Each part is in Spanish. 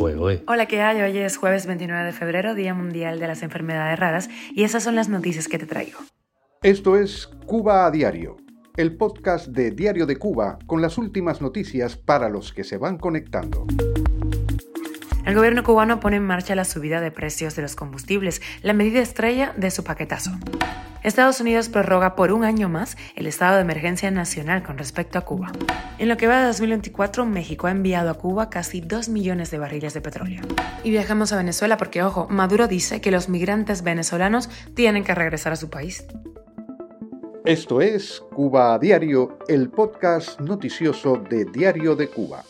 Hola, ¿qué hay? Hoy es jueves 29 de febrero, Día Mundial de las Enfermedades Raras, y esas son las noticias que te traigo. Esto es Cuba a Diario, el podcast de Diario de Cuba con las últimas noticias para los que se van conectando. El gobierno cubano pone en marcha la subida de precios de los combustibles, la medida estrella de su paquetazo. Estados Unidos prorroga por un año más el estado de emergencia nacional con respecto a Cuba. En lo que va de 2024, México ha enviado a Cuba casi 2 millones de barriles de petróleo. Y viajamos a Venezuela porque, ojo, Maduro dice que los migrantes venezolanos tienen que regresar a su país. Esto es Cuba a Diario, el podcast noticioso de Diario de Cuba.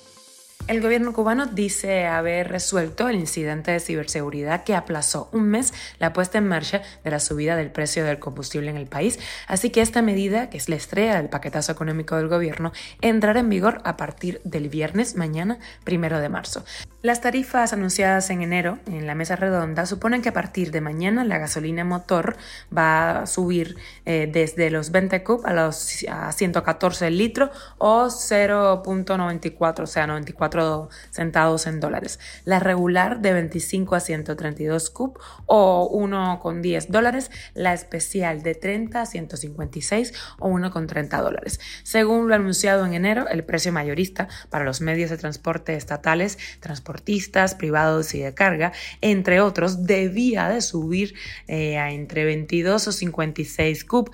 El gobierno cubano dice haber resuelto el incidente de ciberseguridad que aplazó un mes la puesta en marcha de la subida del precio del combustible en el país, así que esta medida, que es la estrella del paquetazo económico del gobierno, entrará en vigor a partir del viernes mañana, primero de marzo. Las tarifas anunciadas en enero en la mesa redonda suponen que a partir de mañana la gasolina motor va a subir eh, desde los 20 cub a los a 114 el litro o 0.94, o sea, 94 centavos en dólares. La regular de 25 a 132 cub o 1,10 dólares. La especial de 30 a 156 o 1,30 dólares. Según lo anunciado en enero, el precio mayorista para los medios de transporte estatales, transportistas privados y de carga, entre otros, debía de subir eh, a entre 22 o 56 cub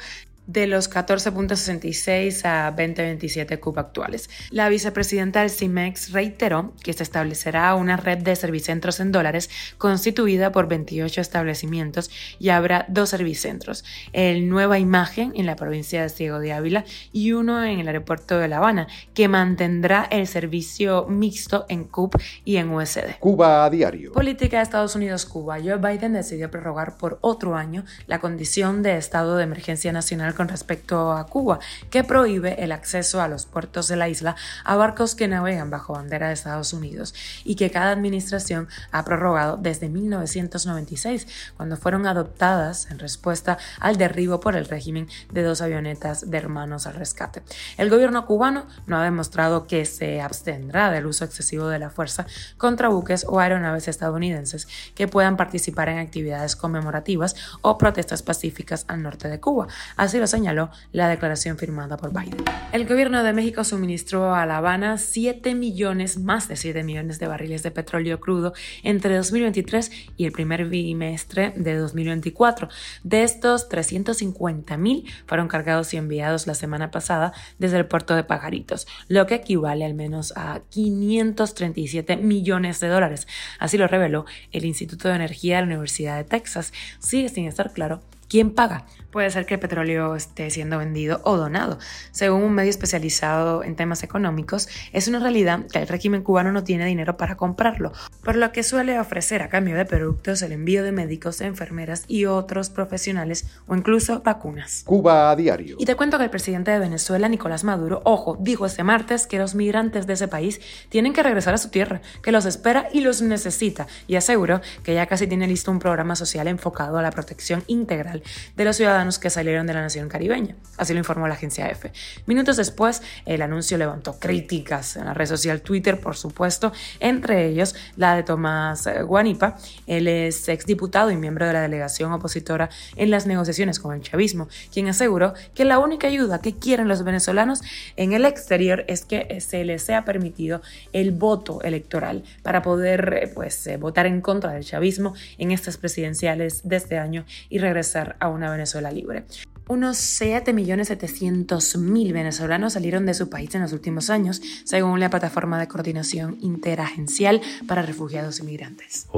de los 14.66 a 20.27 CUP actuales. La vicepresidenta del CIMEX reiteró que se establecerá una red de servicentros en dólares constituida por 28 establecimientos y habrá dos servicentros, el Nueva Imagen en la provincia de Ciego de Ávila y uno en el aeropuerto de La Habana, que mantendrá el servicio mixto en CUP y en USD. Cuba a diario. Política de Estados Unidos-Cuba. Joe Biden decidió prorrogar por otro año la condición de estado de emergencia nacional con respecto a Cuba, que prohíbe el acceso a los puertos de la isla a barcos que navegan bajo bandera de Estados Unidos y que cada administración ha prorrogado desde 1996, cuando fueron adoptadas en respuesta al derribo por el régimen de dos avionetas de hermanos al rescate. El gobierno cubano no ha demostrado que se abstendrá del uso excesivo de la fuerza contra buques o aeronaves estadounidenses que puedan participar en actividades conmemorativas o protestas pacíficas al norte de Cuba. Así lo señaló la declaración firmada por Biden. El gobierno de México suministró a La Habana 7 millones, más de 7 millones de barriles de petróleo crudo entre 2023 y el primer bimestre de 2024. De estos, 350 mil fueron cargados y enviados la semana pasada desde el puerto de Pajaritos, lo que equivale al menos a 537 millones de dólares. Así lo reveló el Instituto de Energía de la Universidad de Texas. Sigue sin estar claro quién paga puede ser que el petróleo esté siendo vendido o donado. Según un medio especializado en temas económicos, es una realidad que el régimen cubano no tiene dinero para comprarlo, por lo que suele ofrecer a cambio de productos el envío de médicos, enfermeras y otros profesionales o incluso vacunas. Cuba a diario. Y te cuento que el presidente de Venezuela, Nicolás Maduro, ojo, dijo este martes que los migrantes de ese país tienen que regresar a su tierra, que los espera y los necesita, y aseguró que ya casi tiene listo un programa social enfocado a la protección integral de los ciudadanos que salieron de la nación caribeña. Así lo informó la agencia EFE. Minutos después, el anuncio levantó críticas en la red social Twitter, por supuesto, entre ellos la de Tomás eh, Guanipa. Él es exdiputado y miembro de la delegación opositora en las negociaciones con el chavismo, quien aseguró que la única ayuda que quieren los venezolanos en el exterior es que se les sea permitido el voto electoral para poder eh, pues, eh, votar en contra del chavismo en estas presidenciales de este año y regresar a una Venezuela libre. Unos 7.700.000 venezolanos salieron de su país en los últimos años, según la plataforma de coordinación interagencial para refugiados y migrantes.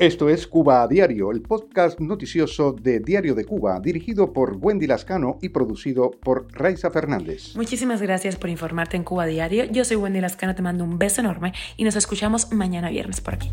Esto es Cuba a Diario, el podcast noticioso de Diario de Cuba, dirigido por Wendy Lascano y producido por Raiza Fernández. Muchísimas gracias por informarte en Cuba a Diario. Yo soy Wendy Lascano, te mando un beso enorme y nos escuchamos mañana viernes por aquí.